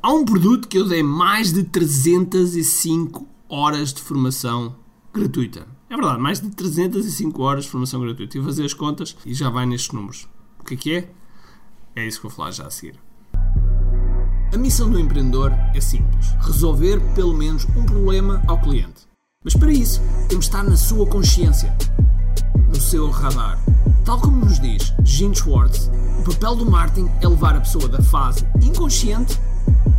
Há um produto que eu dei mais de 305 horas de formação gratuita. É verdade, mais de 305 horas de formação gratuita. E fazer as contas e já vai nestes números. O que é que é? É isso que vou falar já a seguir. A missão do empreendedor é simples: resolver pelo menos um problema ao cliente. Mas para isso, temos de estar na sua consciência, no seu radar. Tal como nos diz Gene Schwartz, o papel do marketing é levar a pessoa da fase inconsciente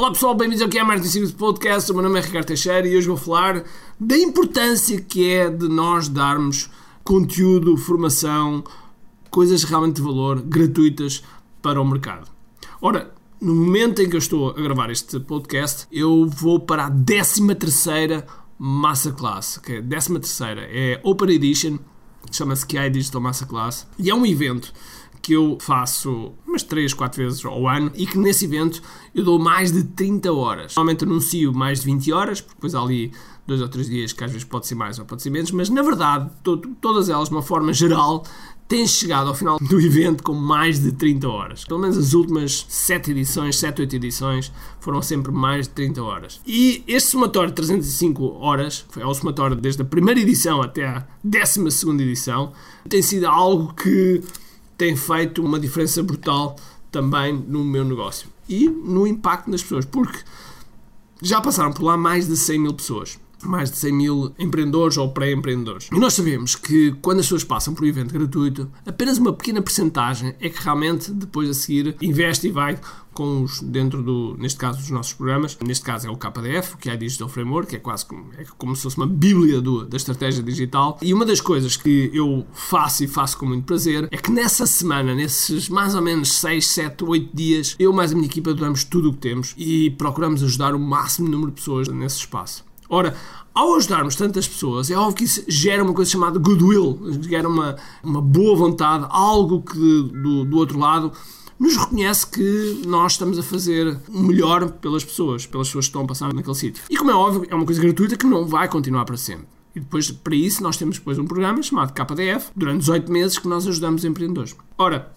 Olá pessoal, bem-vindos ao que é Marketing Secrets Podcast. O meu nome é Ricardo Teixeira e hoje vou falar da importância que é de nós darmos conteúdo, formação, coisas realmente de valor, gratuitas para o mercado. Ora, no momento em que eu estou a gravar este podcast, eu vou para a 13 terceira Masterclass, que é 13 terceira, é Open Edition, chama-se KI Digital Masterclass, e é um evento que eu faço umas 3, 4 vezes ao ano e que nesse evento eu dou mais de 30 horas. Normalmente anuncio mais de 20 horas, porque depois há ali dois ou três dias que às vezes pode ser mais ou pode ser menos, mas na verdade to todas elas, de uma forma geral, têm chegado ao final do evento com mais de 30 horas. Pelo menos as últimas 7 edições, 7, 8 edições, foram sempre mais de 30 horas. E este somatório de 305 horas, é o somatório desde a primeira edição até a 12 edição, tem sido algo que tem feito uma diferença brutal também no meu negócio e no impacto nas pessoas, porque já passaram por lá mais de 100 mil pessoas mais de 100 mil empreendedores ou pré-empreendedores. E nós sabemos que quando as pessoas passam por um evento gratuito, apenas uma pequena percentagem é que realmente depois a seguir investe e vai com os, dentro do, neste caso, dos nossos programas. Neste caso é o KDF, que é a Digital Framework, que é quase como, é como se fosse uma bíblia do, da estratégia digital. E uma das coisas que eu faço e faço com muito prazer é que nessa semana, nesses mais ou menos 6, 7, 8 dias, eu mais a minha equipa damos tudo o que temos e procuramos ajudar o máximo número de pessoas nesse espaço. Ora, ao ajudarmos tantas pessoas, é óbvio que isso gera uma coisa chamada goodwill, gera uma, uma boa vontade, algo que do, do outro lado nos reconhece que nós estamos a fazer o melhor pelas pessoas, pelas pessoas que estão a passar naquele sítio. E como é óbvio, é uma coisa gratuita que não vai continuar para sempre. E depois, para isso, nós temos depois um programa chamado KDF, durante 18 meses, que nós ajudamos empreendedores. Ora,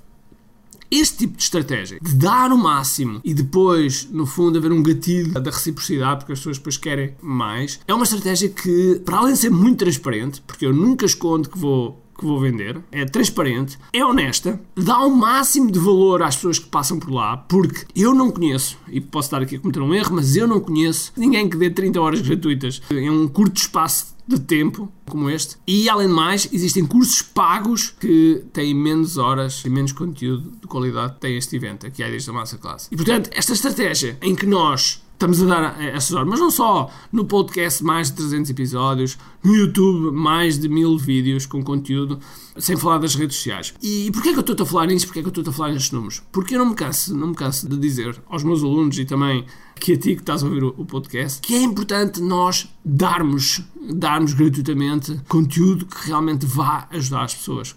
este tipo de estratégia, de dar o máximo e depois, no fundo, haver um gatilho da reciprocidade, porque as pessoas depois querem mais, é uma estratégia que, para além de ser muito transparente, porque eu nunca escondo que vou que vou vender, é transparente, é honesta, dá o máximo de valor às pessoas que passam por lá, porque eu não conheço, e posso estar aqui a cometer um erro, mas eu não conheço ninguém que dê 30 horas gratuitas em um curto espaço de tempo como este. E além de mais, existem cursos pagos que têm menos horas e menos conteúdo de qualidade que tem este evento, aqui é a massa classe. E portanto, esta estratégia em que nós estamos a dar essas horas, mas não só no podcast mais de 300 episódios, no YouTube mais de mil vídeos com conteúdo, sem falar das redes sociais. E porquê é que eu estou a falar nisso? Porquê é que eu estou a falar nestes números? Porque eu não me canso, não me canso de dizer aos meus alunos e também que a ti que estás a ouvir o podcast, que é importante nós darmos, darmos gratuitamente conteúdo que realmente vá ajudar as pessoas.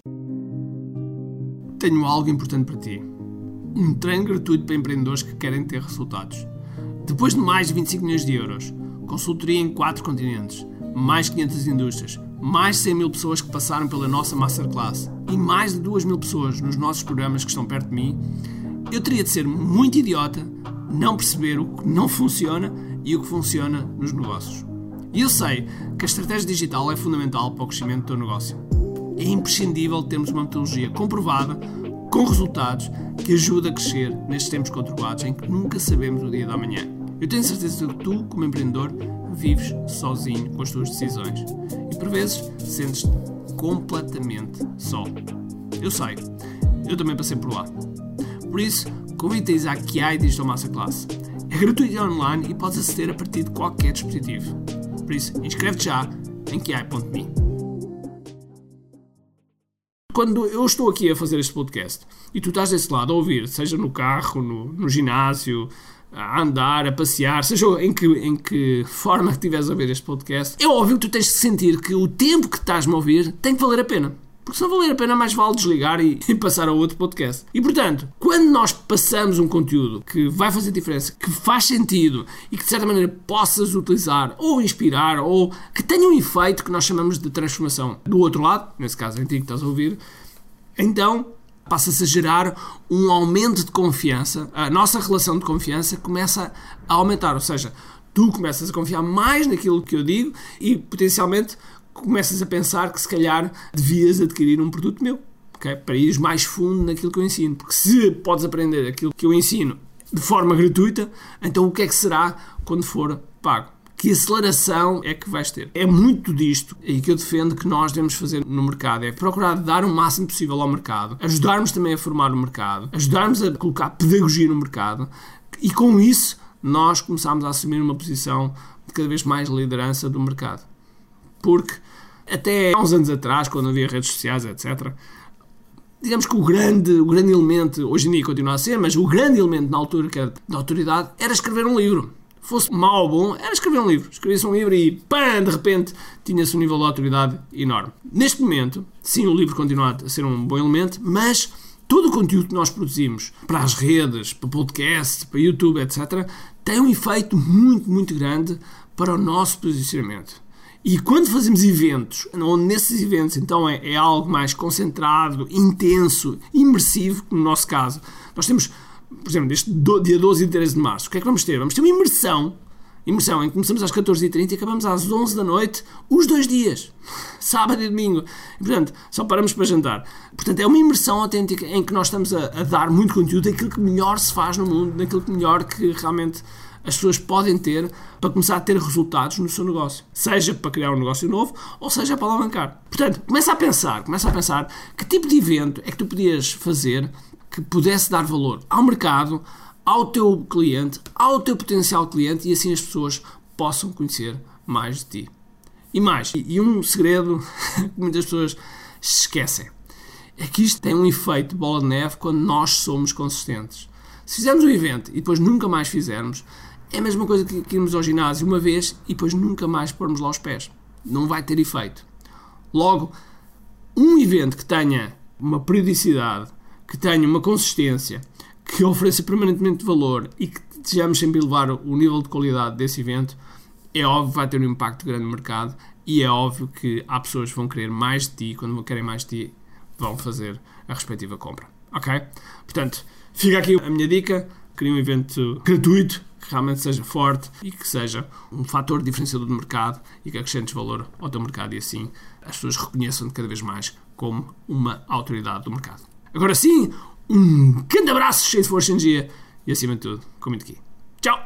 Tenho algo importante para ti. Um treino gratuito para empreendedores que querem ter resultados. Depois de mais de 25 milhões de euros, consultoria em 4 continentes, mais 500 indústrias, mais de 100 mil pessoas que passaram pela nossa Masterclass e mais de 2 mil pessoas nos nossos programas que estão perto de mim, eu teria de ser muito idiota não perceber o que não funciona e o que funciona nos negócios. E eu sei que a estratégia digital é fundamental para o crescimento do teu negócio. É imprescindível termos uma metodologia comprovada, com resultados, que ajuda a crescer nestes tempos conturbados em que nunca sabemos o dia da manhã. Eu tenho certeza que tu, como empreendedor, vives sozinho com as tuas decisões e por vezes sentes-te completamente só. Eu sei, eu também passei por lá. Por isso, convido-te a Kiai Digital Masterclass. É gratuito e online e podes aceder a partir de qualquer dispositivo. Por isso, inscreve-te já em kiai.me. Quando eu estou aqui a fazer este podcast e tu estás desse lado a ouvir, seja no carro, no, no ginásio, a andar, a passear, seja em que, em que forma que estiveres a ouvir este podcast, é óbvio que tu tens de sentir que o tempo que estás-me a ouvir tem que valer a pena. Porque se não valer a pena, mais vale desligar e, e, passar a outro podcast. E portanto, quando nós passamos um conteúdo que vai fazer diferença, que faz sentido e que de certa maneira possas utilizar ou inspirar ou que tenha um efeito que nós chamamos de transformação do outro lado, nesse caso em ti que estás a ouvir, então passa-se a gerar um aumento de confiança. A nossa relação de confiança começa a aumentar, ou seja, tu começas a confiar mais naquilo que eu digo e potencialmente começas a pensar que se calhar devias adquirir um produto meu. Okay? Para ires mais fundo naquilo que eu ensino. Porque se podes aprender aquilo que eu ensino de forma gratuita, então o que é que será quando for pago? Que aceleração é que vais ter? É muito disto e que eu defendo que nós devemos fazer no mercado. É procurar dar o máximo possível ao mercado, ajudarmos também a formar o mercado, ajudarmos a colocar pedagogia no mercado e com isso nós começamos a assumir uma posição de cada vez mais liderança do mercado. Porque até há uns anos atrás, quando havia redes sociais, etc., digamos que o grande, o grande elemento, hoje em dia continua a ser, mas o grande elemento na altura que era da autoridade era escrever um livro. Fosse mau ou bom, era escrever um livro. Escrevia-se um livro e, pã, de repente, tinha-se um nível de autoridade enorme. Neste momento, sim, o livro continua a ser um bom elemento, mas todo o conteúdo que nós produzimos para as redes, para podcast, para YouTube, etc., tem um efeito muito, muito grande para o nosso posicionamento. E quando fazemos eventos, onde nesses eventos então é, é, algo mais concentrado, intenso, imersivo, no nosso caso, nós temos, por exemplo, deste do, dia 12 e 13 de março, o que é que vamos ter? Vamos ter uma imersão, imersão em que começamos às 14h30 e acabamos às 11 da noite, os dois dias, sábado e domingo. E, portanto, só paramos para jantar. Portanto, é uma imersão autêntica em que nós estamos a, a dar muito conteúdo daquilo que melhor se faz no mundo, daquilo que melhor que realmente as pessoas podem ter para começar a ter resultados no seu negócio. Seja para criar um negócio novo ou seja para alavancar. Portanto, começa a pensar, começa a pensar que tipo de evento é que tu podias fazer que pudesse dar valor ao mercado, ao teu cliente, ao teu potencial cliente e assim as pessoas possam conhecer mais de ti. E mais, e um segredo que muitas pessoas esquecem, é que isto tem um efeito de bola de neve quando nós somos consistentes. Se fizermos um evento e depois nunca mais fizermos, é a mesma coisa que irmos ao ginásio uma vez e depois nunca mais pormos lá os pés. Não vai ter efeito. Logo, um evento que tenha uma periodicidade, que tenha uma consistência, que ofereça permanentemente valor e que desejamos sempre elevar o nível de qualidade desse evento, é óbvio que vai ter um impacto grande no mercado e é óbvio que há pessoas que vão querer mais de ti, quando querem mais de ti, vão fazer a respectiva compra. Ok? Portanto, fica aqui a minha dica. Cria um evento gratuito que realmente seja forte e que seja um fator diferenciador do mercado e que acrescentes valor ao teu mercado e assim as pessoas reconheçam-te cada vez mais como uma autoridade do mercado. Agora sim, um grande abraço cheio de força e energia e acima de tudo, com muito aqui. Tchau!